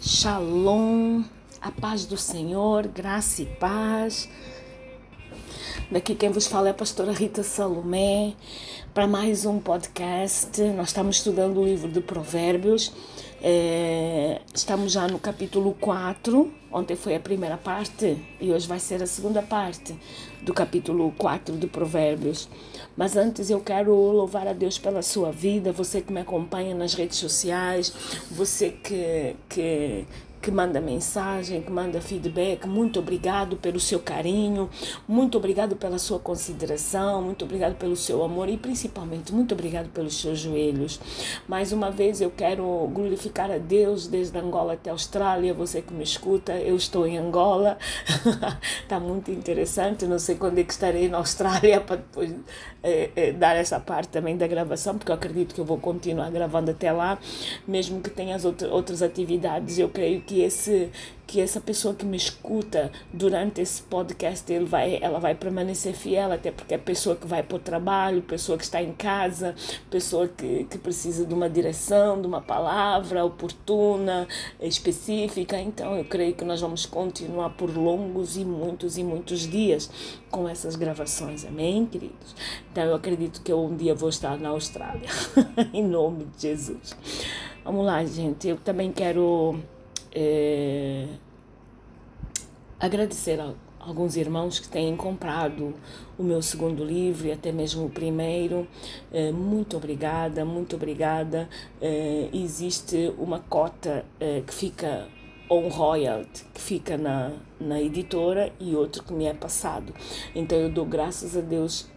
Shalom, a paz do Senhor, graça e paz. Daqui quem vos fala é a pastora Rita Salomé para mais um podcast. Nós estamos estudando o livro de Provérbios. É, estamos já no capítulo 4. Ontem foi a primeira parte e hoje vai ser a segunda parte do capítulo 4 de Provérbios. Mas antes eu quero louvar a Deus pela sua vida, você que me acompanha nas redes sociais, você que, que, que manda mensagem, que manda feedback. Muito obrigado pelo seu carinho, muito obrigado pela sua consideração, muito obrigado pelo seu amor e principalmente muito obrigado pelos seus joelhos. Mais uma vez eu quero glorificar a Deus desde Angola até Austrália. Você que me escuta, eu estou em Angola. Está muito interessante. Não sei quando é que estarei na Austrália para depois é, é, dar essa parte também da gravação, porque eu acredito que eu vou continuar gravando até lá, mesmo que tenha as outras atividades. Eu creio que esse que essa pessoa que me escuta durante esse podcast ele vai, ela vai permanecer fiel, até porque é pessoa que vai para o trabalho, pessoa que está em casa, pessoa que, que precisa de uma direção, de uma palavra oportuna, específica. Então eu creio que nós vamos continuar por longos e muitos e muitos dias com essas gravações, amém, queridos? Então eu acredito que eu um dia vou estar na Austrália, em nome de Jesus. Vamos lá, gente. Eu também quero é, agradecer a alguns irmãos que têm comprado o meu segundo livro e até mesmo o primeiro. É, muito obrigada, muito obrigada. É, existe uma cota é, que fica on royalty que fica na, na editora e outro que me é passado. Então eu dou graças a Deus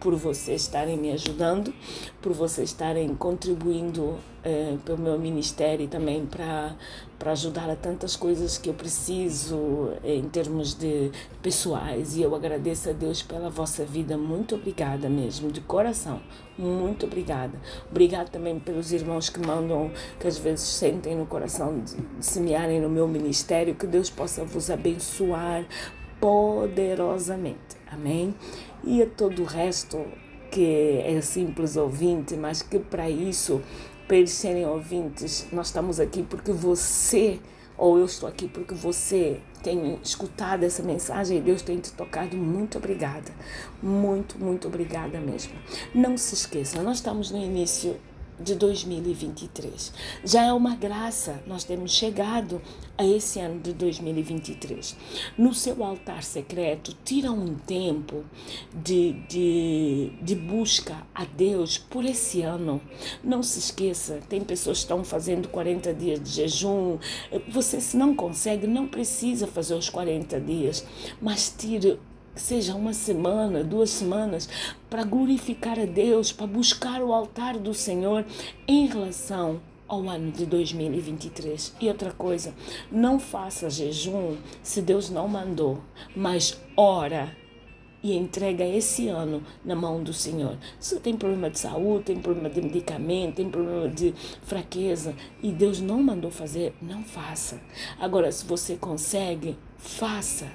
por vocês estarem me ajudando, por vocês estarem contribuindo eh, pelo meu ministério e também para para ajudar a tantas coisas que eu preciso eh, em termos de pessoais. E eu agradeço a Deus pela vossa vida. Muito obrigada mesmo de coração. Muito obrigada. Obrigada também pelos irmãos que mandam que às vezes sentem no coração de, de semearem no meu ministério. Que Deus possa vos abençoar poderosamente amém e a todo o resto que é simples ouvinte, mas que para isso, para eles serem ouvintes, nós estamos aqui porque você, ou eu estou aqui porque você tem escutado essa mensagem e Deus tem te tocado. Muito obrigada. Muito, muito obrigada mesmo. Não se esqueça, nós estamos no início de 2023. Já é uma graça nós temos chegado a esse ano de 2023. No seu altar secreto, tira um tempo de, de, de busca a Deus por esse ano. Não se esqueça, tem pessoas que estão fazendo 40 dias de jejum. Você, se não consegue, não precisa fazer os 40 dias, mas tire seja uma semana, duas semanas, para glorificar a Deus, para buscar o altar do Senhor em relação ao ano de 2023. E outra coisa, não faça jejum se Deus não mandou, mas ora e entrega esse ano na mão do Senhor. Se tem problema de saúde, tem problema de medicamento, tem problema de fraqueza e Deus não mandou fazer, não faça. Agora, se você consegue, faça.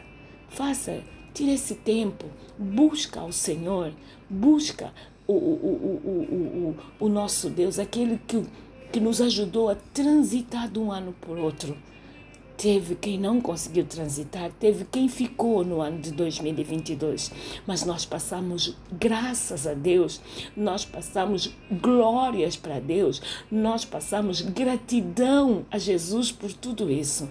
Faça Tira esse tempo, busca ao Senhor, busca o, o, o, o, o, o nosso Deus, aquele que, que nos ajudou a transitar de um ano por outro. Teve quem não conseguiu transitar, teve quem ficou no ano de 2022, mas nós passamos graças a Deus, nós passamos glórias para Deus, nós passamos gratidão a Jesus por tudo isso.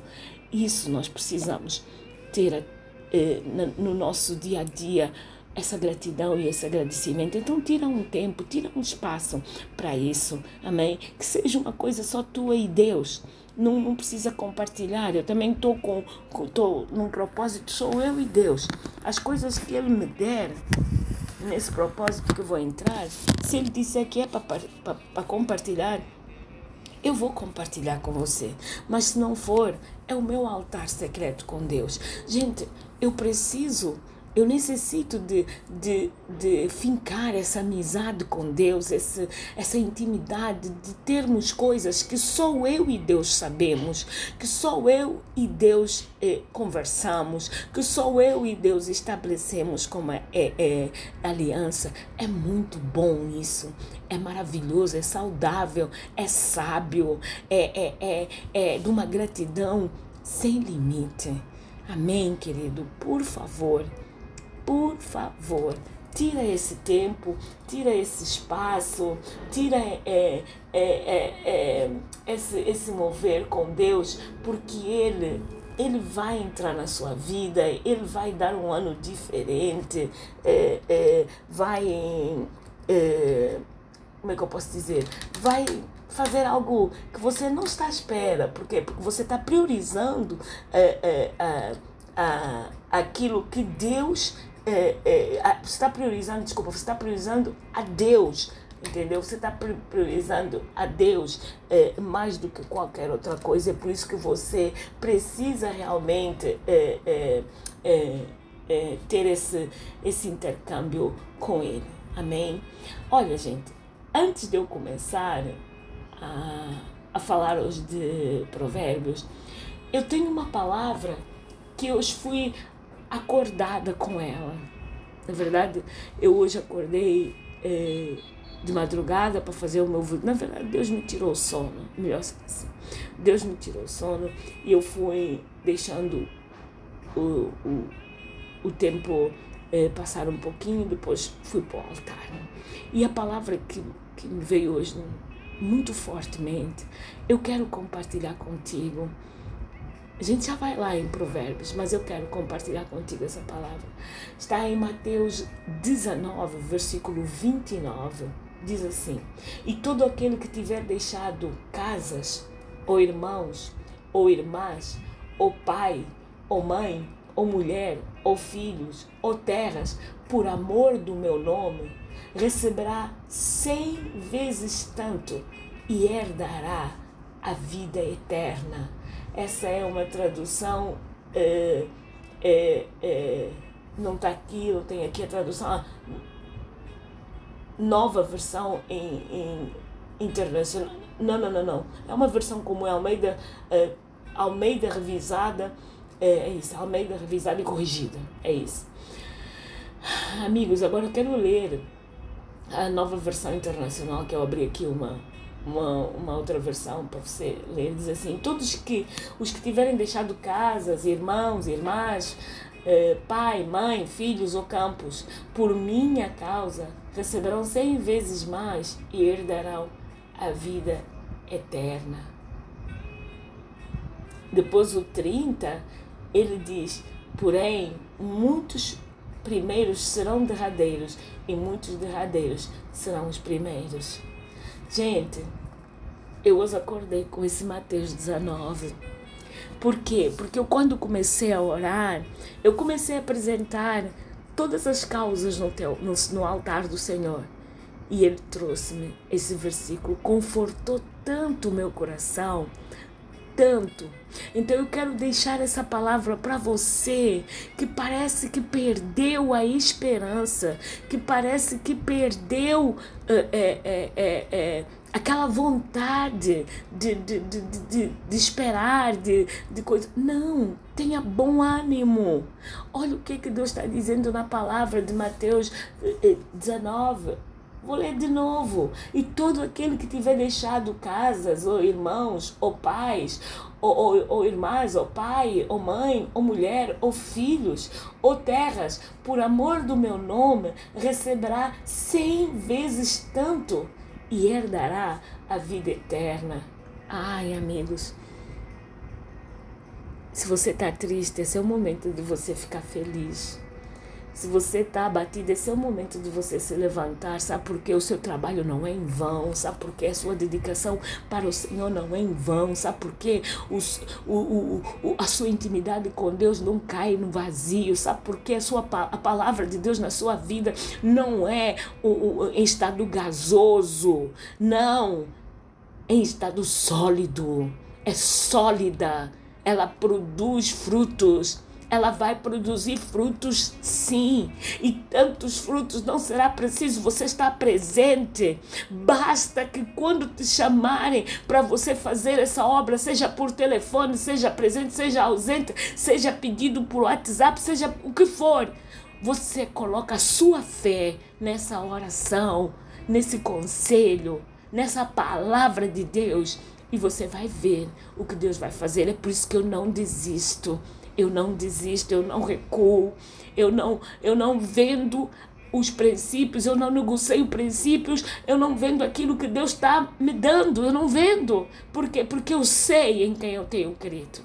Isso nós precisamos ter a eh, no nosso dia a dia essa gratidão e esse agradecimento. Então, tira um tempo, tira um espaço para isso, amém? Que seja uma coisa só tua e Deus. Não, não precisa compartilhar. Eu também estou com, tô num propósito, sou eu e Deus. As coisas que Ele me der, nesse propósito que eu vou entrar, se Ele disser que é para compartilhar, eu vou compartilhar com você. Mas se não for, é o meu altar secreto com Deus. Gente, eu preciso Eu necessito de, de, de fincar essa amizade com Deus, essa, essa intimidade, de termos coisas que só eu e Deus sabemos, que só eu e Deus eh, conversamos, que só eu e Deus estabelecemos como é, é, é, aliança. É muito bom isso, é maravilhoso, é saudável, é sábio, é, é, é, é de uma gratidão sem limite. Amém, querido? Por favor por favor, tira esse tempo, tira esse espaço, tira é, é, é, é, esse, esse mover com Deus, porque Ele ele vai entrar na sua vida, ele vai dar um ano diferente, é, é, vai. É, como é que eu posso dizer? Vai fazer algo que você não está à espera, porque, porque você está priorizando é, é, a, aquilo que Deus é, é, você está priorizando, desculpa, você está priorizando a Deus, entendeu? Você está priorizando a Deus é, mais do que qualquer outra coisa. É por isso que você precisa realmente é, é, ter esse, esse intercâmbio com Ele. Amém? Olha, gente, antes de eu começar a, a falar hoje de provérbios, eu tenho uma palavra que eu fui acordada com ela. Na verdade, eu hoje acordei é, de madrugada para fazer o meu vídeo. Na verdade, Deus me tirou o sono, melhor assim. Deus me tirou o sono e eu fui deixando o, o, o tempo é, passar um pouquinho, depois fui para o altar. E a palavra que, que me veio hoje muito fortemente, eu quero compartilhar contigo a gente já vai lá em Provérbios, mas eu quero compartilhar contigo essa palavra. Está em Mateus 19, versículo 29. Diz assim: E todo aquele que tiver deixado casas, ou irmãos, ou irmãs, ou pai, ou mãe, ou mulher, ou filhos, ou terras, por amor do meu nome, receberá cem vezes tanto e herdará a vida eterna. Essa é uma tradução, é, é, é, não está aqui, eu tenho aqui a tradução, nova versão em, em internacional. Não, não, não, não. É uma versão como é Almeida, é, Almeida revisada, é, é isso, Almeida revisada e corrigida, é isso. Amigos, agora eu quero ler a nova versão internacional que eu abri aqui uma uma, uma outra versão para você ler, diz assim, todos que os que tiverem deixado casas, irmãos, irmãs, eh, pai, mãe, filhos ou campos, por minha causa, receberão cem vezes mais e herdarão a vida eterna. Depois o 30, ele diz, porém, muitos primeiros serão derradeiros e muitos derradeiros serão os primeiros. Gente, eu hoje acordei com esse Mateus 19. Por quê? Porque eu, quando comecei a orar, eu comecei a apresentar todas as causas no, teu, no, no altar do Senhor. E Ele trouxe-me esse versículo, confortou tanto o meu coração, tanto. Então eu quero deixar essa palavra para você que parece que perdeu a esperança, que parece que perdeu é, é, é, aquela vontade de, de, de, de, de esperar, de, de coisa. Não, tenha bom ânimo. Olha o que, que Deus está dizendo na palavra de Mateus 19 Vou ler de novo. E todo aquele que tiver deixado casas, ou irmãos, ou pais, ou, ou, ou, irmãs, ou pai, ou mãe, ou mulher, ou filhos, ou terras, por amor do meu nome, receberá cem vezes tanto e herdará a vida eterna. Ai, amigos, se você está triste, esse é o momento de você ficar feliz. Se você está abatido, esse é o momento de você se levantar. Sabe por quê? O seu trabalho não é em vão. Sabe por quê? A sua dedicação para o Senhor não é em vão. Sabe por quê? Os, o, o, o, a sua intimidade com Deus não cai no vazio. Sabe por quê? A, sua, a palavra de Deus na sua vida não é o, em estado gasoso. Não. Em estado sólido. É sólida. Ela produz frutos ela vai produzir frutos sim. E tantos frutos não será preciso você estar presente. Basta que quando te chamarem para você fazer essa obra, seja por telefone, seja presente, seja ausente, seja pedido por WhatsApp, seja o que for, você coloca a sua fé nessa oração, nesse conselho, nessa palavra de Deus e você vai ver o que Deus vai fazer. É por isso que eu não desisto. Eu não desisto, eu não recuo. Eu não, eu não vendo os princípios, eu não negocio princípios, eu não vendo aquilo que Deus está me dando, eu não vendo. Por quê? Porque eu sei em quem eu tenho crido.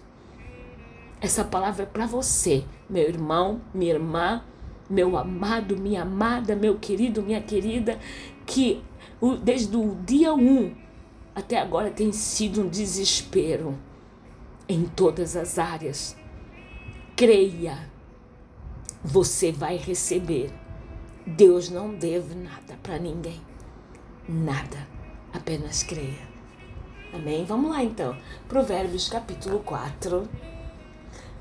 Essa palavra é para você, meu irmão, minha irmã, meu amado, minha amada, meu querido, minha querida, que desde o dia 1 um, até agora tem sido um desespero em todas as áreas. Creia, você vai receber. Deus não deve nada para ninguém. Nada. Apenas creia. Amém? Vamos lá então. Provérbios capítulo 4,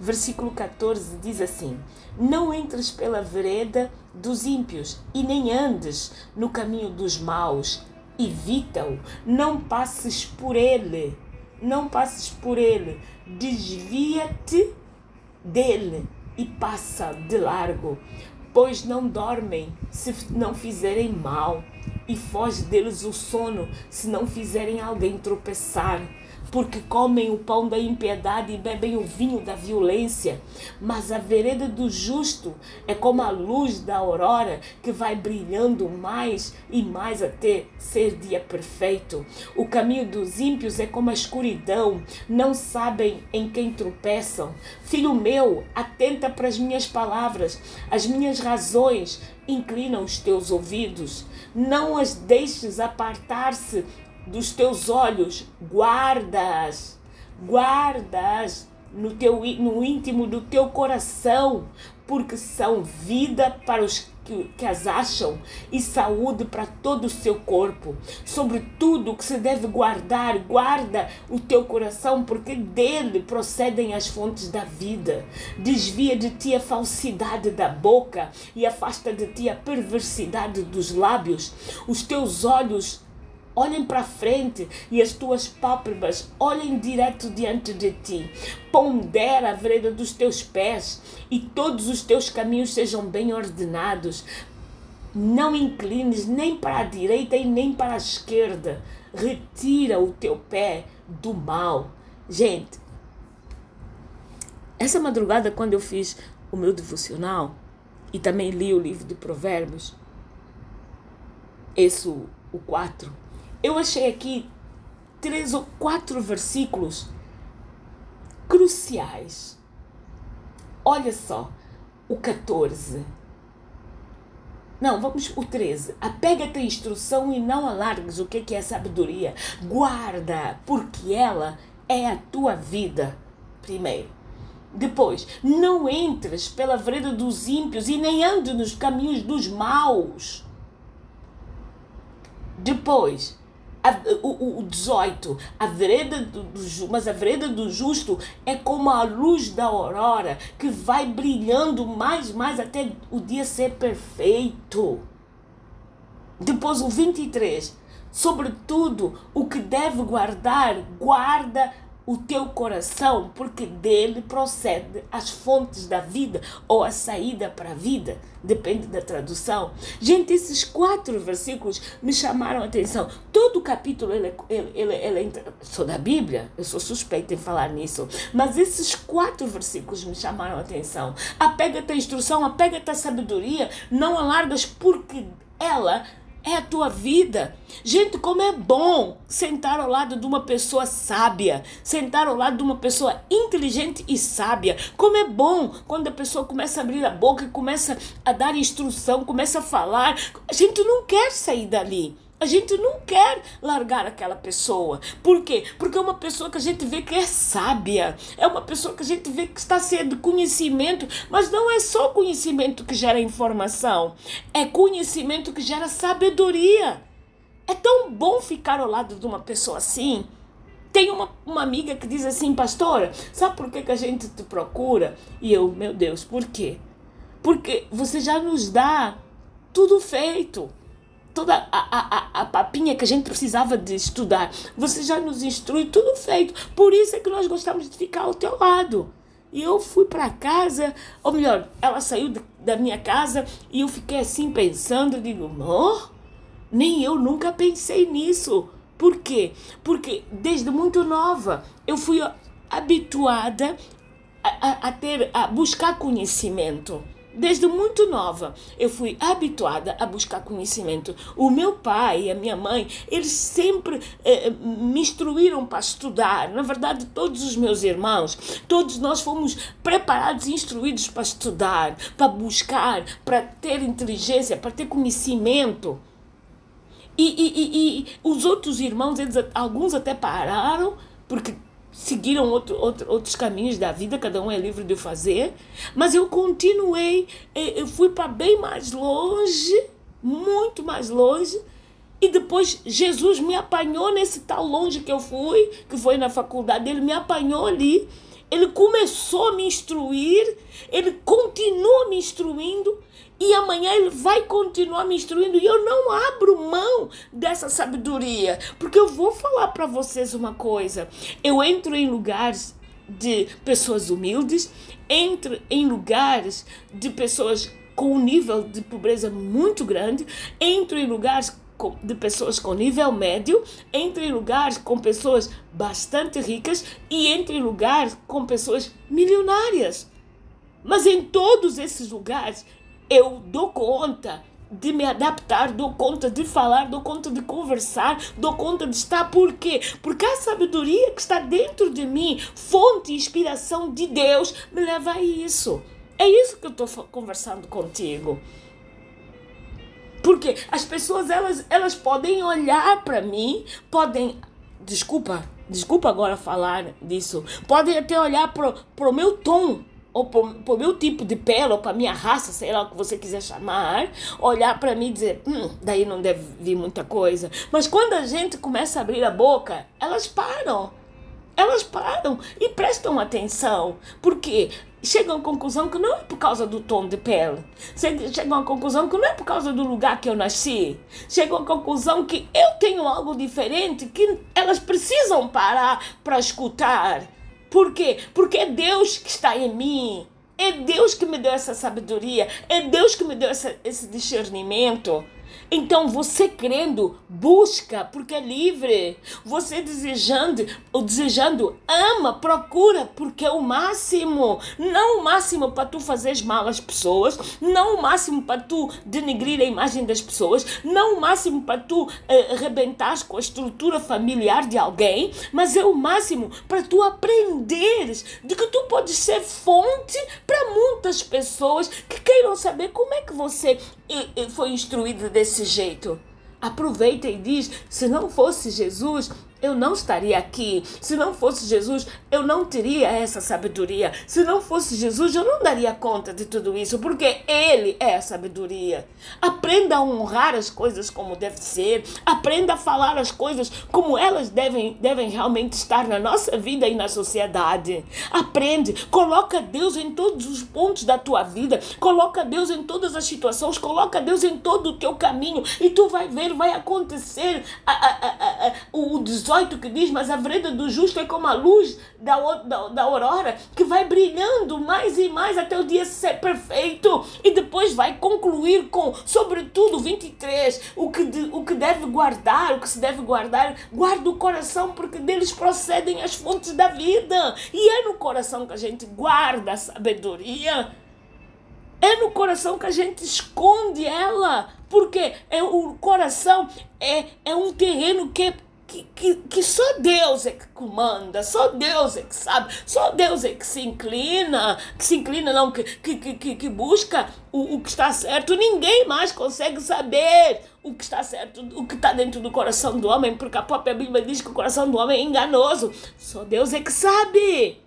versículo 14 diz assim: Não entres pela vereda dos ímpios e nem andes no caminho dos maus evita-o, não passes por ele, não passes por ele, desvia-te dele e passa de largo, pois não dormem se não fizerem mal, e foge deles o sono se não fizerem alguém tropeçar porque comem o pão da impiedade e bebem o vinho da violência. Mas a vereda do justo é como a luz da aurora que vai brilhando mais e mais até ser dia perfeito. O caminho dos ímpios é como a escuridão, não sabem em quem tropeçam. Filho meu, atenta para as minhas palavras, as minhas razões inclinam os teus ouvidos. Não as deixes apartar-se dos teus olhos, guardas, guardas no teu no íntimo do teu coração, porque são vida para os que, que as acham e saúde para todo o seu corpo. Sobre tudo que se deve guardar, guarda o teu coração, porque dele procedem as fontes da vida. Desvia de ti a falsidade da boca e afasta de ti a perversidade dos lábios. Os teus olhos olhem para frente e as tuas pálpebras olhem direto diante de ti. Pondera a vereda dos teus pés e todos os teus caminhos sejam bem ordenados. Não inclines nem para a direita e nem para a esquerda. Retira o teu pé do mal. Gente, essa madrugada, quando eu fiz o meu devocional e também li o livro de Provérbios, esse o 4, eu achei aqui três ou quatro versículos cruciais. Olha só, o 14. Não, vamos o 13. Apega-te à instrução e não alargues o que é sabedoria. Guarda, porque ela é a tua vida. Primeiro. Depois, não entres pela vereda dos ímpios e nem andes nos caminhos dos maus. Depois, a, o, o 18, a vereda do, mas a vereda do justo é como a luz da aurora que vai brilhando mais, mais até o dia ser perfeito. Depois o 23, sobretudo o que deve guardar, guarda o teu coração, porque dele procede as fontes da vida ou a saída para a vida, depende da tradução. Gente, esses quatro versículos me chamaram a atenção. Todo o capítulo, ele, ele, ele, ele, sou da Bíblia, eu sou suspeita em falar nisso, mas esses quatro versículos me chamaram a atenção. Apega-te à instrução, apega-te à sabedoria, não alargas, porque ela é a tua vida. Gente, como é bom sentar ao lado de uma pessoa sábia, sentar ao lado de uma pessoa inteligente e sábia. Como é bom quando a pessoa começa a abrir a boca começa a dar instrução, começa a falar. A gente não quer sair dali. A gente não quer largar aquela pessoa. Por quê? Porque é uma pessoa que a gente vê que é sábia. É uma pessoa que a gente vê que está cheia de conhecimento. Mas não é só conhecimento que gera informação. É conhecimento que gera sabedoria. É tão bom ficar ao lado de uma pessoa assim Tem uma, uma amiga que diz assim, pastora, sabe por que, que a gente te procura? E eu, meu Deus, por quê? Porque você já nos dá tudo feito toda a, a, a, papinha que a gente precisava de estudar. Você já nos instrui, tudo feito. Por isso é que nós gostamos de ficar ao teu lado. E eu fui para casa, ou melhor, ela saiu de, da minha casa e eu fiquei assim pensando, digo, não, nem eu nunca pensei nisso. Por quê? Porque desde muito nova eu fui habituada a, a, a ter a buscar conhecimento. Desde muito nova, eu fui habituada a buscar conhecimento. O meu pai e a minha mãe, eles sempre eh, me instruíram para estudar. Na verdade, todos os meus irmãos, todos nós fomos preparados e instruídos para estudar, para buscar, para ter inteligência, para ter conhecimento. E, e, e, e os outros irmãos, eles, alguns até pararam, porque seguiram outro, outro, outros caminhos da vida, cada um é livre de fazer, mas eu continuei, eh, eu fui para bem mais longe, muito mais longe, e depois Jesus me apanhou nesse tal longe que eu fui, que foi na faculdade, ele me apanhou ali, ele começou a me instruir, ele continua me instruindo, e amanhã ele vai continuar me instruindo e eu não abro mão dessa sabedoria, porque eu vou falar para vocês uma coisa. Eu entro em lugares de pessoas humildes, entro em lugares de pessoas com um nível de pobreza muito grande, entro em lugares de pessoas com nível médio, entro em lugares com pessoas bastante ricas e entro em lugares com pessoas milionárias. Mas em todos esses lugares eu dou conta de me adaptar, dou conta de falar, dou conta de conversar, dou conta de estar. Por quê? Porque a sabedoria que está dentro de mim, fonte e inspiração de Deus, me leva a isso. É isso que eu estou conversando contigo. Porque as pessoas elas, elas podem olhar para mim, podem. Desculpa, desculpa agora falar disso. Podem até olhar para o meu tom ou para o meu tipo de pele, ou para minha raça, sei lá o que você quiser chamar, olhar para mim e dizer, hum, daí não deve vir muita coisa. Mas quando a gente começa a abrir a boca, elas param. Elas param e prestam atenção. Porque chegam à conclusão que não é por causa do tom de pele. Chegam à conclusão que não é por causa do lugar que eu nasci. Chegam à conclusão que eu tenho algo diferente que elas precisam parar para escutar. Por quê? Porque é Deus que está em mim. É Deus que me deu essa sabedoria. É Deus que me deu essa, esse discernimento. Então você crendo, busca porque é livre. Você desejando, ou desejando, ama, procura porque é o máximo. Não o máximo para tu fazeres mal às pessoas, não o máximo para tu denegrir a imagem das pessoas, não o máximo para tu eh, arrebentares com a estrutura familiar de alguém, mas é o máximo para tu aprenderes de que tu podes ser fonte para muitas pessoas que queiram saber como é que você eh, foi instruído desse desse jeito. Aproveita e diz: se não fosse Jesus, eu não estaria aqui. Se não fosse Jesus, eu não teria essa sabedoria. Se não fosse Jesus, eu não daria conta de tudo isso, porque Ele é a sabedoria. Aprenda a honrar as coisas como deve ser. Aprenda a falar as coisas como elas devem, devem realmente estar na nossa vida e na sociedade. Aprende. Coloca Deus em todos os pontos da tua vida. Coloca Deus em todas as situações. Coloca Deus em todo o teu caminho. E tu vai ver, vai acontecer a, a, a, o 18 que diz: Mas a vereda do justo é como a luz da, da, da aurora que vai brilhando mais e mais até o dia ser perfeito. E depois vai concluir com, sobretudo, 23, o que, de, o que deve guardar, o que se deve guardar. Guarda o coração, porque deles procedem as fontes da vida. E é no coração que a gente guarda a sabedoria. É no coração que a gente esconde ela. Porque é, o coração é, é um terreno que que, que, que só Deus é que comanda, só Deus é que sabe, só Deus é que se inclina, que se inclina, não, que, que, que, que busca o, o que está certo. Ninguém mais consegue saber o que está certo, o que está dentro do coração do homem, porque a própria Bíblia diz que o coração do homem é enganoso. Só Deus é que sabe.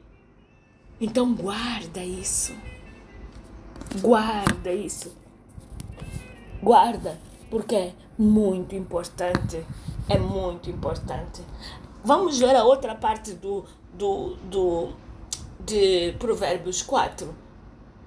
Então guarda isso. Guarda isso. Guarda, porque é muito importante é muito importante. Vamos ver a outra parte do, do, do, de Provérbios 4,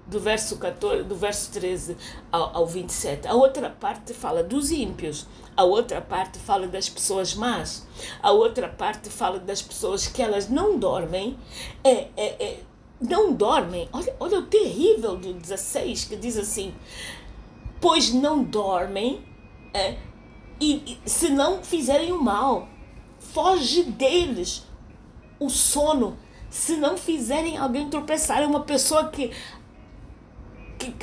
do verso, 14, do verso 13 ao, ao 27. A outra parte fala dos ímpios, a outra parte fala das pessoas más, a outra parte fala das pessoas que elas não dormem, é, é, é, não dormem. Olha, olha o terrível do 16 que diz assim: Pois não dormem, é, e, e se não fizerem o mal, foge deles o sono se não fizerem alguém tropeçar. É uma pessoa que, que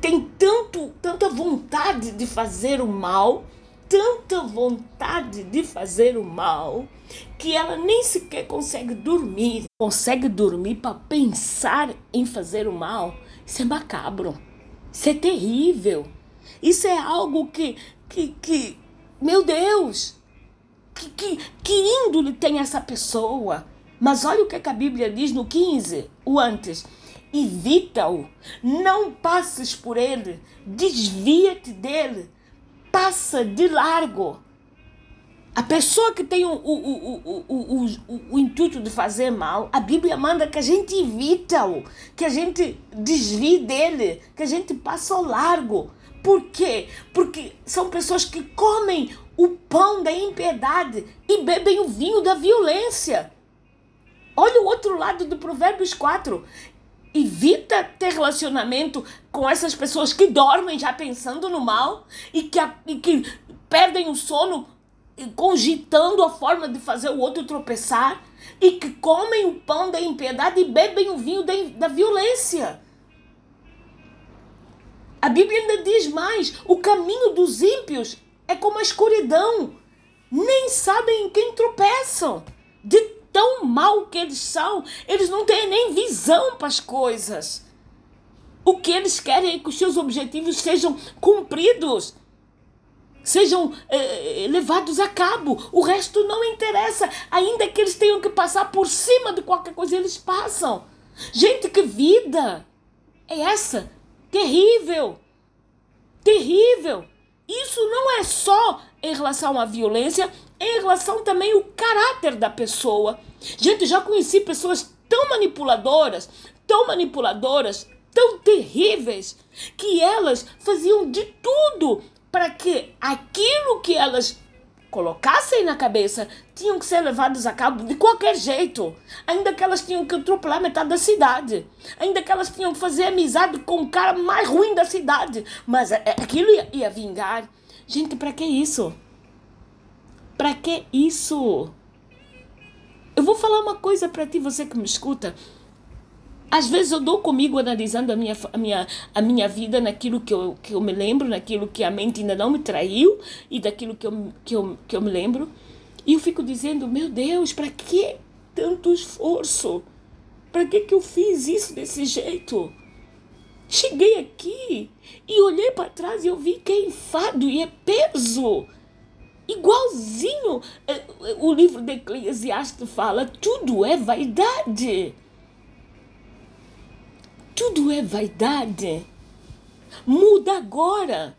tem tanto, tanta vontade de fazer o mal, tanta vontade de fazer o mal, que ela nem sequer consegue dormir. Consegue dormir para pensar em fazer o mal. Isso é macabro. Isso é terrível. Isso é algo que, que, que meu Deus, que, que, que índole tem essa pessoa? Mas olha o que, é que a Bíblia diz no 15, o antes. Evita-o, não passes por ele, desvia-te dele, passa de largo. A pessoa que tem o, o, o, o, intuito de fazer mal, a Bíblia manda que a gente evita-o, que a gente desvie dele, que a gente passe ao largo. Por quê? Porque são pessoas que comem o pão da impiedade e bebem o vinho da violência. Olha o outro lado do Provérbios 4. Evita ter relacionamento com essas pessoas que dormem já pensando no mal e que, e que perdem o sono cogitando a forma de fazer o outro tropeçar e que comem o pão da impiedade e bebem o vinho da, da violência. A Bíblia ainda diz mais: o caminho dos ímpios é como a escuridão. Nem sabem em quem tropeçam. De tão mal que eles são, eles não têm nem visão para as coisas. O que eles querem é que os seus objetivos sejam cumpridos, sejam eh, levados a cabo. O resto não interessa, ainda que eles tenham que passar por cima de qualquer coisa, eles passam. Gente, que vida é essa? Terrível! Terrível! Isso não é só em relação à violência, é em relação também ao caráter da pessoa. Gente, já conheci pessoas tão manipuladoras, tão manipuladoras, tão terríveis, que elas faziam de tudo para que aquilo que elas colocassem na cabeça tinham que ser levados a cabo de qualquer jeito. Ainda que elas tinham que atropelar metade da cidade. Ainda que elas tinham que fazer amizade com o cara mais ruim da cidade. Mas é, é, aquilo ia, ia vingar. Gente, para que isso? Para que isso? Eu vou falar uma coisa para ti, você que me escuta. Às vezes eu dou comigo analisando a minha, a minha, a minha vida naquilo que eu, que eu me lembro, naquilo que a mente ainda não me traiu e daquilo que eu, que eu, que eu me lembro. E eu fico dizendo, meu Deus, para que tanto esforço? Para que, que eu fiz isso desse jeito? Cheguei aqui e olhei para trás e eu vi que é enfado e é peso. Igualzinho eh, o livro de Eclesiastes fala, tudo é vaidade. Tudo é vaidade. Muda agora.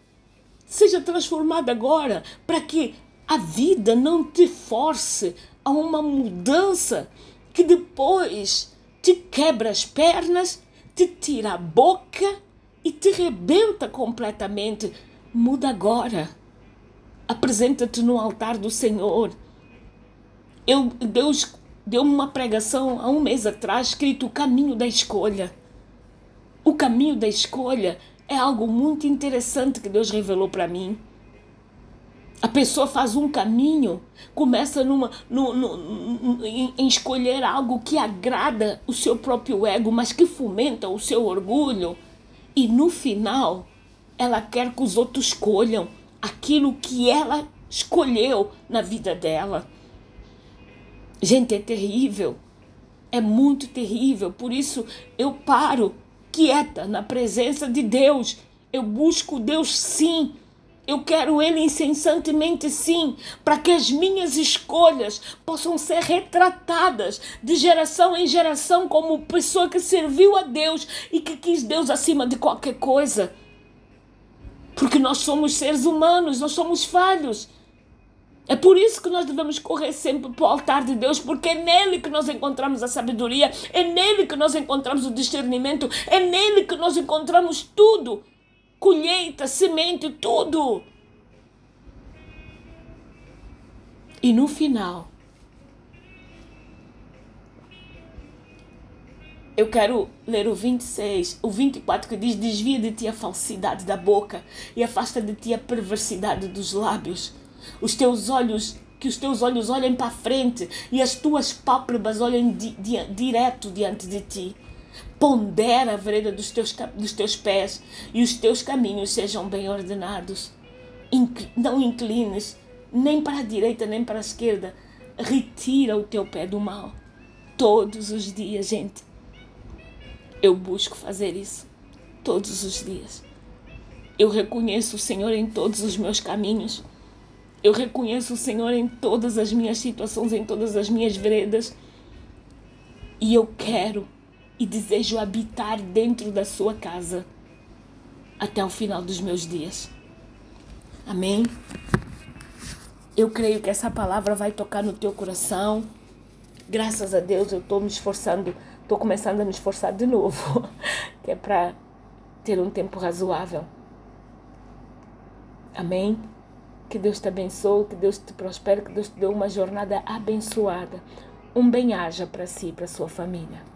Seja transformada agora para que a vida não te force a uma mudança que depois te quebra as pernas, te tira a boca e te rebenta completamente. Muda agora. Apresenta-te no altar do Senhor. Eu, Deus deu uma pregação há um mês atrás escrito o caminho da escolha. O caminho da escolha é algo muito interessante que Deus revelou para mim. A pessoa faz um caminho, começa numa, no, no, em, em escolher algo que agrada o seu próprio ego, mas que fomenta o seu orgulho. E no final, ela quer que os outros escolham aquilo que ela escolheu na vida dela. Gente, é terrível. É muito terrível. Por isso eu paro quieta na presença de Deus. Eu busco Deus sim. Eu quero Ele incessantemente sim, para que as minhas escolhas possam ser retratadas de geração em geração como pessoa que serviu a Deus e que quis Deus acima de qualquer coisa. Porque nós somos seres humanos, nós somos falhos. É por isso que nós devemos correr sempre para o altar de Deus, porque é nele que nós encontramos a sabedoria, é nele que nós encontramos o discernimento, é nele que nós encontramos tudo colheita, semente, tudo. E no final, eu quero ler o 26, o 24 que diz: Desvia de ti a falsidade da boca e afasta de ti a perversidade dos lábios. Os teus olhos, que os teus olhos olhem para frente e as tuas pálpebras olhem di, di, direto diante de ti. Pondera a vereda dos teus, dos teus pés e os teus caminhos sejam bem ordenados. não inclines nem para a direita nem para a esquerda. Retira o teu pé do mal. Todos os dias, gente. Eu busco fazer isso. Todos os dias. Eu reconheço o Senhor em todos os meus caminhos. Eu reconheço o Senhor em todas as minhas situações, em todas as minhas veredas. E eu quero e desejo habitar dentro da sua casa até o final dos meus dias. Amém? Eu creio que essa palavra vai tocar no teu coração. Graças a Deus eu estou me esforçando, estou começando a me esforçar de novo, que é para ter um tempo razoável. Amém? Que Deus te abençoe, que Deus te prospere, que Deus te dê uma jornada abençoada. Um bem-aja para si e para sua família.